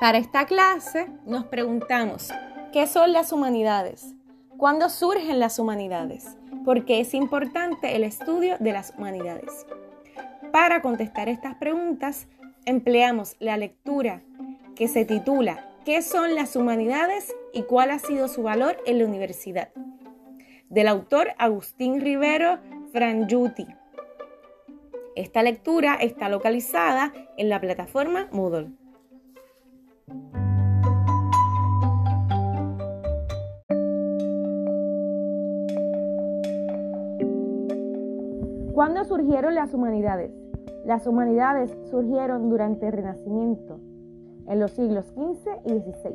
Para esta clase nos preguntamos, ¿qué son las humanidades? ¿Cuándo surgen las humanidades? ¿Por qué es importante el estudio de las humanidades? Para contestar estas preguntas, empleamos la lectura que se titula ¿Qué son las humanidades y cuál ha sido su valor en la universidad? del autor Agustín Rivero Frangiuti. Esta lectura está localizada en la plataforma Moodle. ¿Cuándo surgieron las humanidades? Las humanidades surgieron durante el Renacimiento, en los siglos XV y XVI.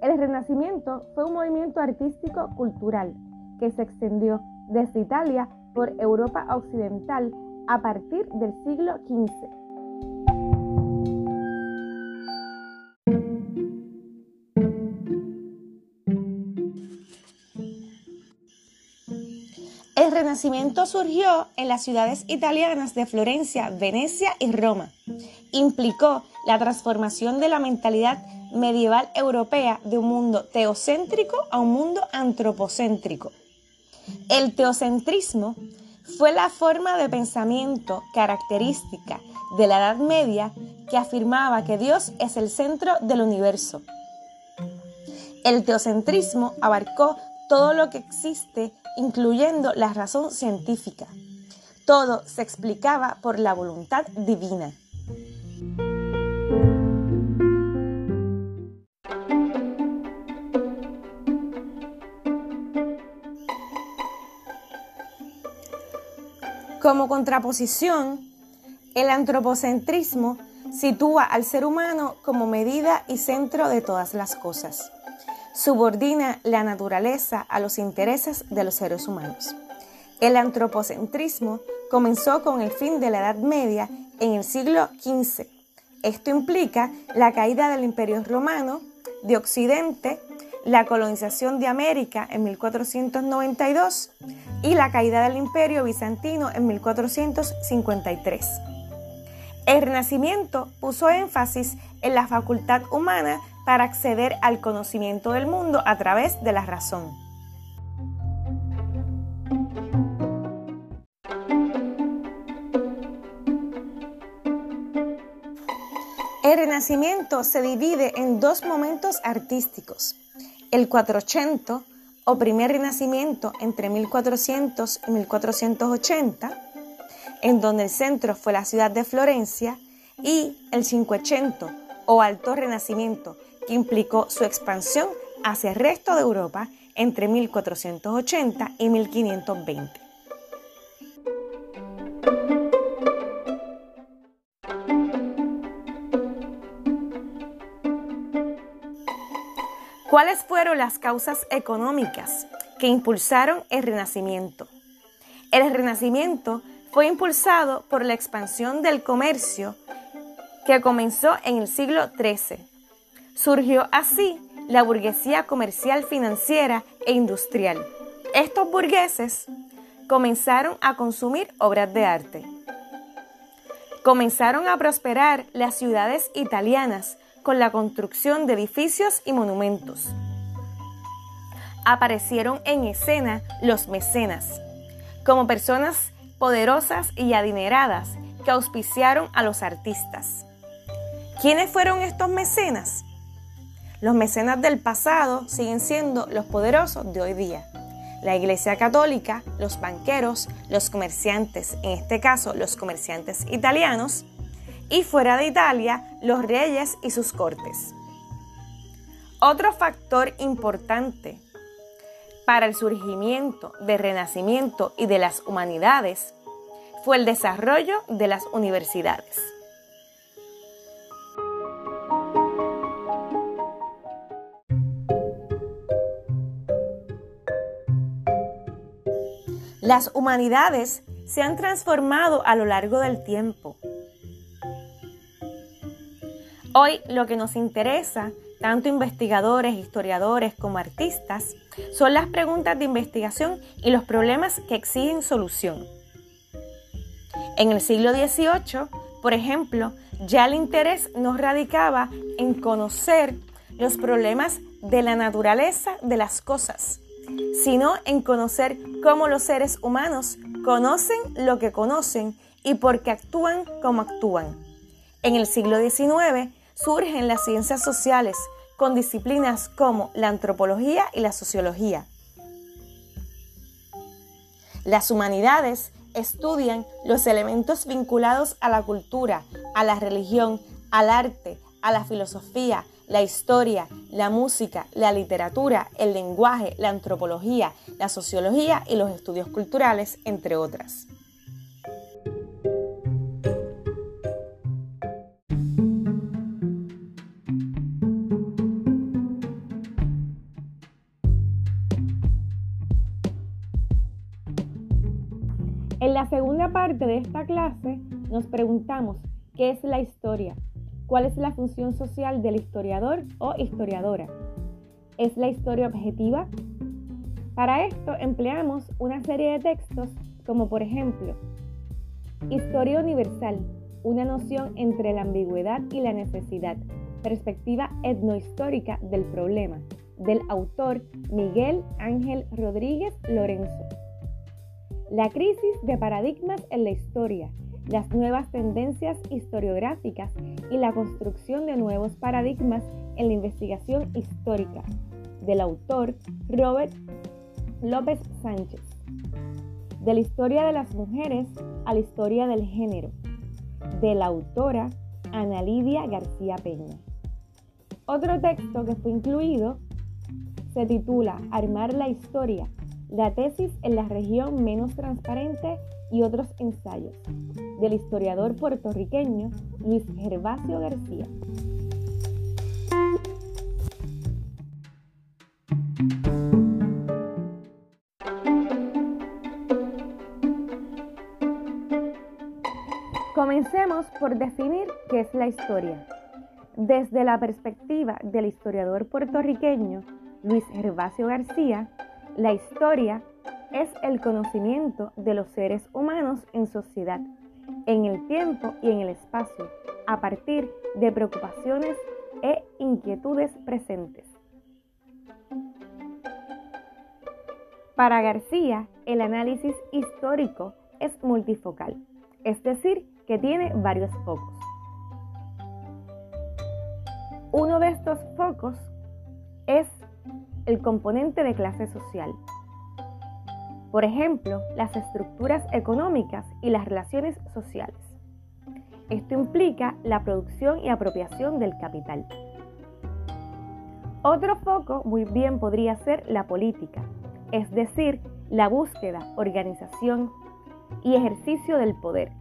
El Renacimiento fue un movimiento artístico cultural que se extendió desde Italia por Europa Occidental a partir del siglo XV. Renacimiento surgió en las ciudades italianas de Florencia, Venecia y Roma. Implicó la transformación de la mentalidad medieval europea de un mundo teocéntrico a un mundo antropocéntrico. El teocentrismo fue la forma de pensamiento característica de la Edad Media que afirmaba que Dios es el centro del universo. El teocentrismo abarcó todo lo que existe, incluyendo la razón científica. Todo se explicaba por la voluntad divina. Como contraposición, el antropocentrismo sitúa al ser humano como medida y centro de todas las cosas. Subordina la naturaleza a los intereses de los seres humanos. El antropocentrismo comenzó con el fin de la Edad Media en el siglo XV. Esto implica la caída del Imperio Romano de Occidente la colonización de América en 1492 y la caída del imperio bizantino en 1453. El Renacimiento puso énfasis en la facultad humana para acceder al conocimiento del mundo a través de la razón. El Renacimiento se divide en dos momentos artísticos. El 400 o primer renacimiento entre 1400 y 1480, en donde el centro fue la ciudad de Florencia, y el 500 o alto renacimiento, que implicó su expansión hacia el resto de Europa entre 1480 y 1520. ¿Cuáles fueron las causas económicas que impulsaron el Renacimiento? El Renacimiento fue impulsado por la expansión del comercio que comenzó en el siglo XIII. Surgió así la burguesía comercial, financiera e industrial. Estos burgueses comenzaron a consumir obras de arte. Comenzaron a prosperar las ciudades italianas con la construcción de edificios y monumentos. Aparecieron en escena los mecenas, como personas poderosas y adineradas que auspiciaron a los artistas. ¿Quiénes fueron estos mecenas? Los mecenas del pasado siguen siendo los poderosos de hoy día. La Iglesia Católica, los banqueros, los comerciantes, en este caso los comerciantes italianos, y fuera de Italia los reyes y sus cortes. Otro factor importante para el surgimiento del Renacimiento y de las humanidades fue el desarrollo de las universidades. Las humanidades se han transformado a lo largo del tiempo Hoy lo que nos interesa, tanto investigadores, historiadores como artistas, son las preguntas de investigación y los problemas que exigen solución. En el siglo XVIII Por ejemplo, ya el interés no radicaba en conocer los problemas de la naturaleza de las cosas, sino en conocer cómo los seres humanos conocen lo que conocen y por qué actúan como actúan. En el siglo XIX surgen las ciencias sociales con disciplinas como la antropología y la sociología. Las humanidades estudian los elementos vinculados a la cultura, a la religión, al arte, a la filosofía, la historia, la música, la literatura, el lenguaje, la antropología, la sociología y los estudios culturales, entre otras. En la segunda parte de esta clase nos preguntamos qué es la historia, cuál es la función social del historiador o historiadora. ¿Es la historia objetiva? Para esto empleamos una serie de textos como por ejemplo, Historia Universal, una noción entre la ambigüedad y la necesidad, perspectiva etnohistórica del problema, del autor Miguel Ángel Rodríguez Lorenzo. La crisis de paradigmas en la historia, las nuevas tendencias historiográficas y la construcción de nuevos paradigmas en la investigación histórica, del autor Robert López Sánchez. De la historia de las mujeres a la historia del género, de la autora Ana Lidia García Peña. Otro texto que fue incluido se titula Armar la historia, la tesis en la región menos transparente y otros ensayos, del historiador puertorriqueño Luis Gervasio García. Comencemos por definir qué es la historia. Desde la perspectiva del historiador puertorriqueño Luis Gervasio García, la historia es el conocimiento de los seres humanos en sociedad, en el tiempo y en el espacio, a partir de preocupaciones e inquietudes presentes. Para García, el análisis histórico es multifocal, es decir, que tiene varios focos. Uno de estos focos es el componente de clase social. Por ejemplo, las estructuras económicas y las relaciones sociales. Esto implica la producción y apropiación del capital. Otro foco muy bien podría ser la política, es decir, la búsqueda, organización y ejercicio del poder.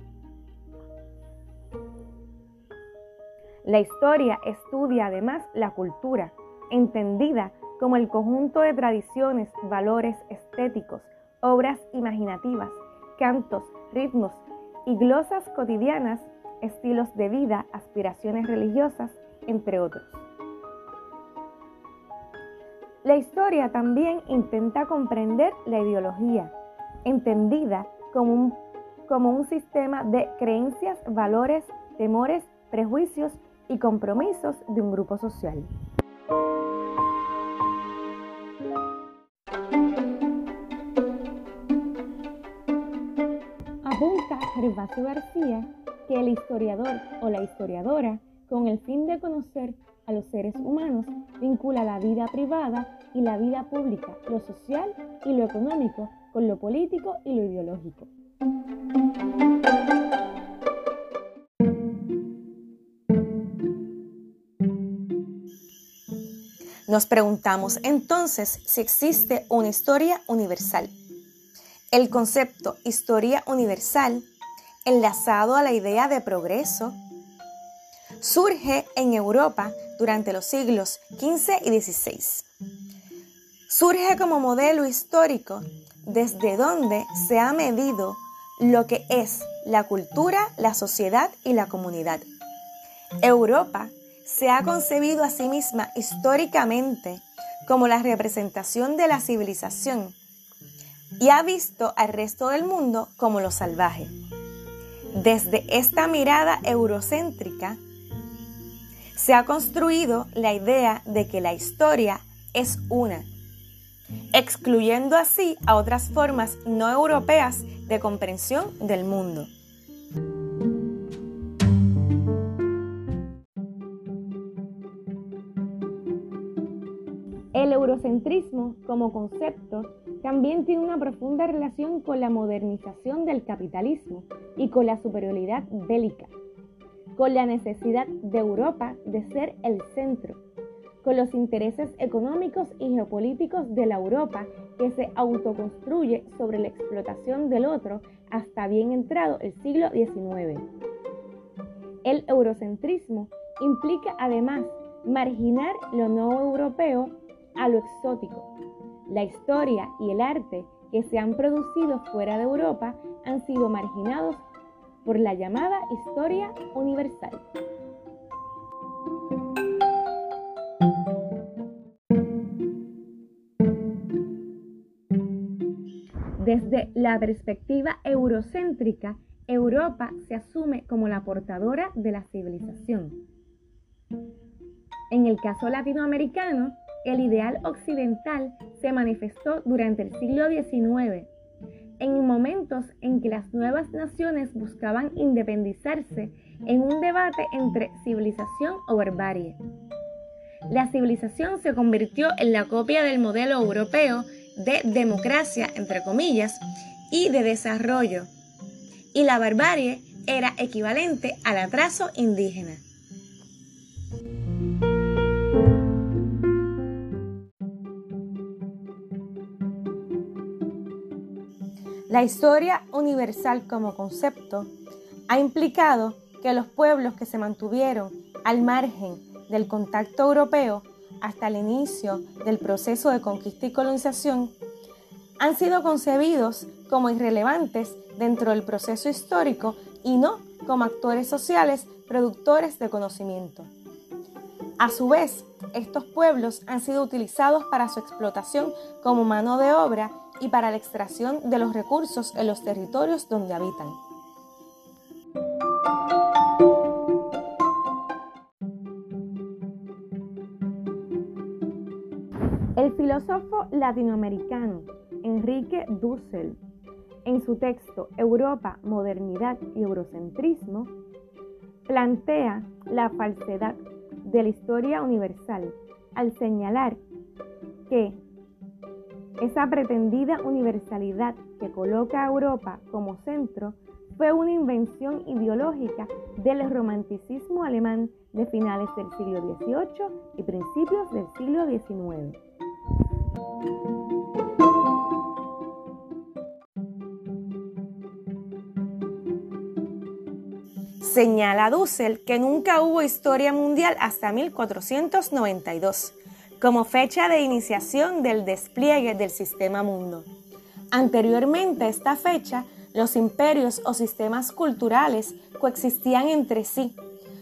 La historia estudia además la cultura, entendida como el conjunto de tradiciones, valores estéticos, obras imaginativas, cantos, ritmos y glosas cotidianas, estilos de vida, aspiraciones religiosas, entre otros. La historia también intenta comprender la ideología, entendida como un, como un sistema de creencias, valores, temores, prejuicios y compromisos de un grupo social. Gervasio García que el historiador o la historiadora, con el fin de conocer a los seres humanos, vincula la vida privada y la vida pública, lo social y lo económico, con lo político y lo ideológico. Nos preguntamos entonces si existe una historia universal. El concepto historia universal enlazado a la idea de progreso, surge en Europa durante los siglos XV y XVI. Surge como modelo histórico desde donde se ha medido lo que es la cultura, la sociedad y la comunidad. Europa se ha concebido a sí misma históricamente como la representación de la civilización y ha visto al resto del mundo como lo salvaje. Desde esta mirada eurocéntrica, se ha construido la idea de que la historia es una, excluyendo así a otras formas no europeas de comprensión del mundo. El eurocentrismo como concepto también tiene una profunda relación con la modernización del capitalismo y con la superioridad bélica, con la necesidad de Europa de ser el centro, con los intereses económicos y geopolíticos de la Europa que se autoconstruye sobre la explotación del otro hasta bien entrado el siglo XIX. El eurocentrismo implica además marginar lo no europeo a lo exótico. La historia y el arte que se han producido fuera de Europa han sido marginados por la llamada historia universal. Desde la perspectiva eurocéntrica, Europa se asume como la portadora de la civilización. En el caso latinoamericano, el ideal occidental se manifestó durante el siglo XIX, en momentos en que las nuevas naciones buscaban independizarse en un debate entre civilización o barbarie. La civilización se convirtió en la copia del modelo europeo de democracia, entre comillas, y de desarrollo, y la barbarie era equivalente al atraso indígena. La historia universal como concepto ha implicado que los pueblos que se mantuvieron al margen del contacto europeo hasta el inicio del proceso de conquista y colonización han sido concebidos como irrelevantes dentro del proceso histórico y no como actores sociales productores de conocimiento. A su vez, estos pueblos han sido utilizados para su explotación como mano de obra y para la extracción de los recursos en los territorios donde habitan. El filósofo latinoamericano Enrique Dussel, en su texto Europa, Modernidad y Eurocentrismo, plantea la falsedad de la historia universal al señalar que esa pretendida universalidad que coloca a Europa como centro fue una invención ideológica del romanticismo alemán de finales del siglo XVIII y principios del siglo XIX. Señala Dussel que nunca hubo historia mundial hasta 1492 como fecha de iniciación del despliegue del sistema mundo. Anteriormente a esta fecha, los imperios o sistemas culturales coexistían entre sí.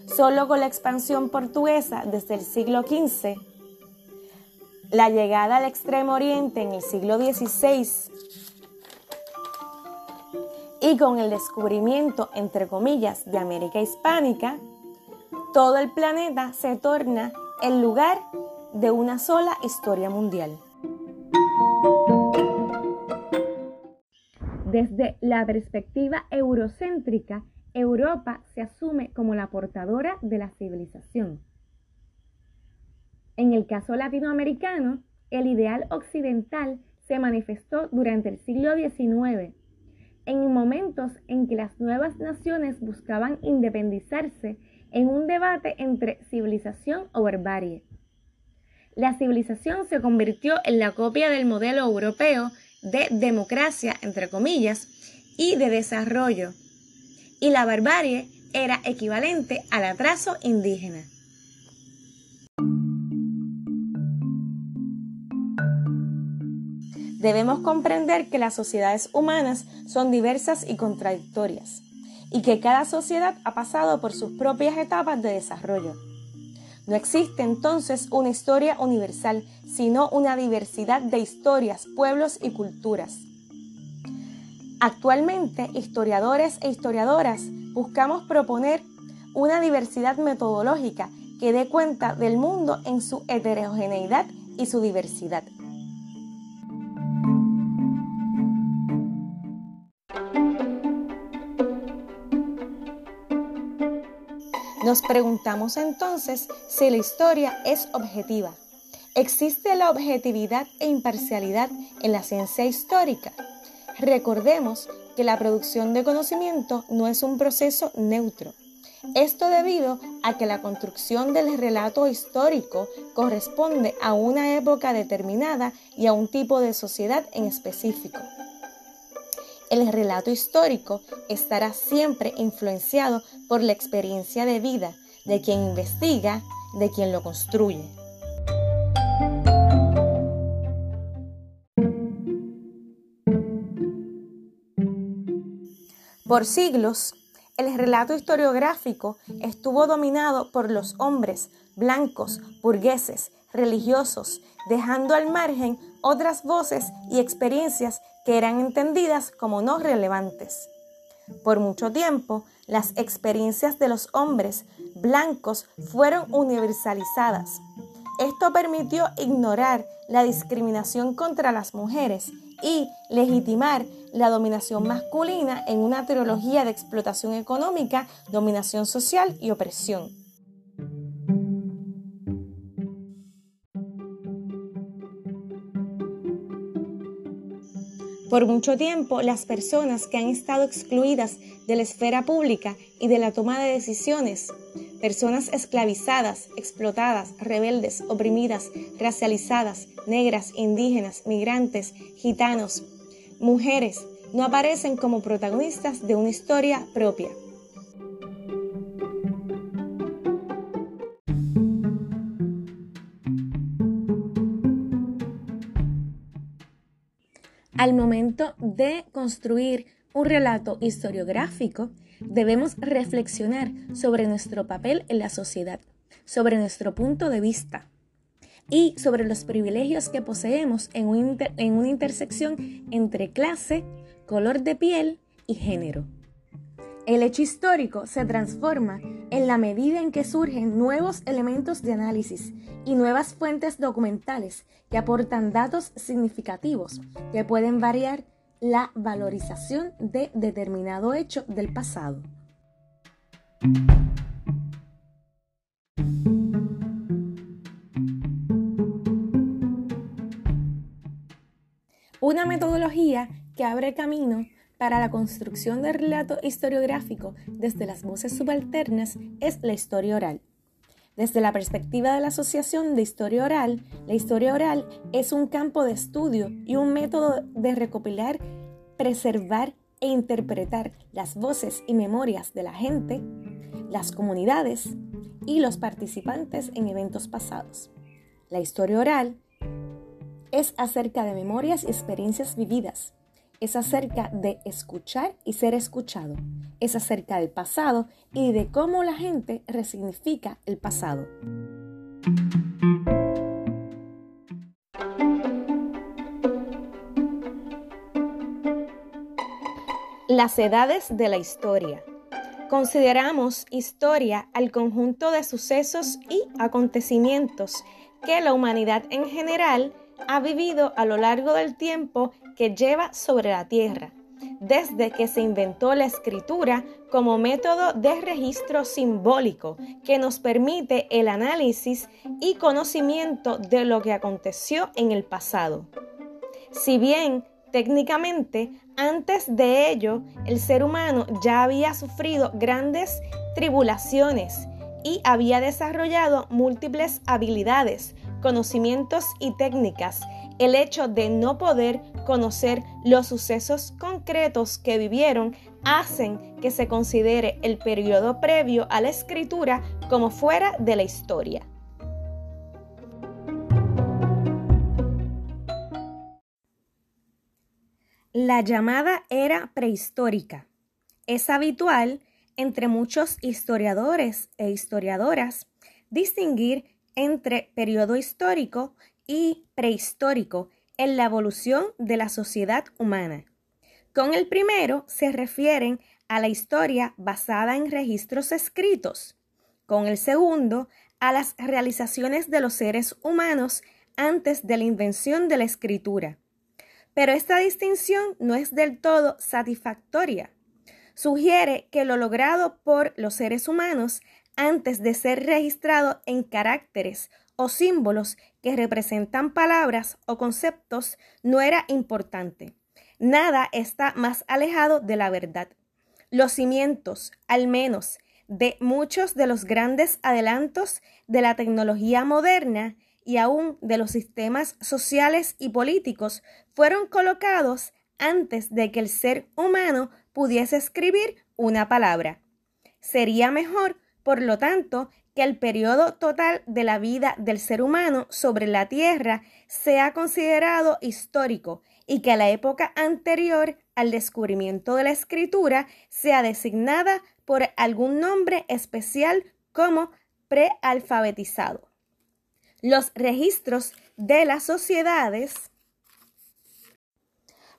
Solo con la expansión portuguesa desde el siglo XV, la llegada al extremo oriente en el siglo XVI y con el descubrimiento, entre comillas, de América Hispánica, todo el planeta se torna el lugar de una sola historia mundial. Desde la perspectiva eurocéntrica, Europa se asume como la portadora de la civilización. En el caso latinoamericano, el ideal occidental se manifestó durante el siglo XIX, en momentos en que las nuevas naciones buscaban independizarse en un debate entre civilización o barbarie la civilización se convirtió en la copia del modelo europeo de democracia, entre comillas, y de desarrollo, y la barbarie era equivalente al atraso indígena. Debemos comprender que las sociedades humanas son diversas y contradictorias, y que cada sociedad ha pasado por sus propias etapas de desarrollo. No existe entonces una historia universal, sino una diversidad de historias, pueblos y culturas. Actualmente, historiadores e historiadoras buscamos proponer una diversidad metodológica que dé cuenta del mundo en su heterogeneidad y su diversidad. Nos preguntamos entonces si la historia es objetiva. ¿Existe la objetividad e imparcialidad en la ciencia histórica? Recordemos que la producción de conocimiento no es un proceso neutro. Esto debido a que la construcción del relato histórico corresponde a una época determinada y a un tipo de sociedad en específico. El relato histórico estará siempre influenciado por la experiencia de vida de quien investiga, de quien lo construye. Por siglos, el relato historiográfico estuvo dominado por los hombres blancos, burgueses, religiosos, dejando al margen otras voces y experiencias que eran entendidas como no relevantes. Por mucho tiempo, las experiencias de los hombres blancos fueron universalizadas. Esto permitió ignorar la discriminación contra las mujeres y legitimar la dominación masculina en una teología de explotación económica, dominación social y opresión. Por mucho tiempo, las personas que han estado excluidas de la esfera pública y de la toma de decisiones, personas esclavizadas, explotadas, rebeldes, oprimidas, racializadas, negras, indígenas, migrantes, gitanos, mujeres, no aparecen como protagonistas de una historia propia. Al momento de construir un relato historiográfico, debemos reflexionar sobre nuestro papel en la sociedad, sobre nuestro punto de vista y sobre los privilegios que poseemos en, una intersección entre clase, color de piel y género. El hecho histórico se transforma en la medida en que surgen nuevos elementos de análisis y nuevas fuentes documentales que aportan datos significativos que pueden variar la valorización de determinado hecho del pasado. Una metodología que abre camino para la construcción del relato historiográfico desde las voces subalternas es la historia oral. Desde la perspectiva de la Asociación de Historia Oral, la historia oral es un campo de estudio y un método de recopilar, preservar e interpretar las voces y memorias de la gente, las comunidades y los participantes en eventos pasados. La historia oral es acerca de memorias y experiencias vividas, es acerca de escuchar y ser escuchado. Es acerca del pasado y de cómo la gente resignifica el pasado. Las edades de la historia. Consideramos historia al conjunto de sucesos y acontecimientos que la humanidad en general ha vivido a lo largo del tiempo que lleva sobre la tierra, desde que se inventó la escritura como método de registro simbólico que nos permite el análisis y conocimiento de lo que aconteció en el pasado. Si bien técnicamente antes de ello el ser humano ya había sufrido grandes tribulaciones y había desarrollado múltiples habilidades, conocimientos y técnicas, el hecho de no poder conocer los sucesos concretos que vivieron hacen que se considere el periodo previo a la escritura como fuera de la historia. La llamada era prehistórica es habitual entre muchos historiadores e historiadoras distinguir entre periodo histórico y prehistórico en la evolución de la sociedad humana. Con el primero se refieren a la historia basada en registros escritos, con el segundo a las realizaciones de los seres humanos antes de la invención de la escritura. Pero esta distinción no es del todo satisfactoria. Sugiere que lo logrado por los seres humanos antes de ser registrado en caracteres o símbolos que representan palabras o conceptos no era importante. Nada está más alejado de la verdad. Los cimientos, al menos, de muchos de los grandes adelantos de la tecnología moderna y aún de los sistemas sociales y políticos fueron colocados antes de que el ser humano pudiese escribir una palabra. Sería mejor, por lo tanto, que el periodo total de la vida del ser humano sobre la Tierra sea considerado histórico y que la época anterior al descubrimiento de la escritura sea designada por algún nombre especial como prealfabetizado. Los registros de las sociedades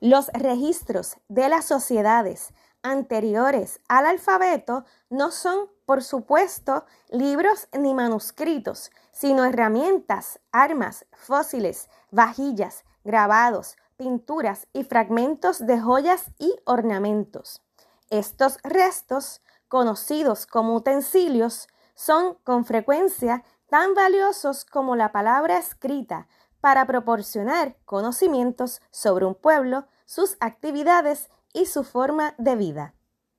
los registros de las sociedades anteriores al alfabeto no son, por supuesto, libros ni manuscritos, sino herramientas, armas, fósiles, vajillas, grabados, pinturas y fragmentos de joyas y ornamentos. Estos restos, conocidos como utensilios, son con frecuencia tan valiosos como la palabra escrita para proporcionar conocimientos sobre un pueblo, sus actividades y su forma de vida.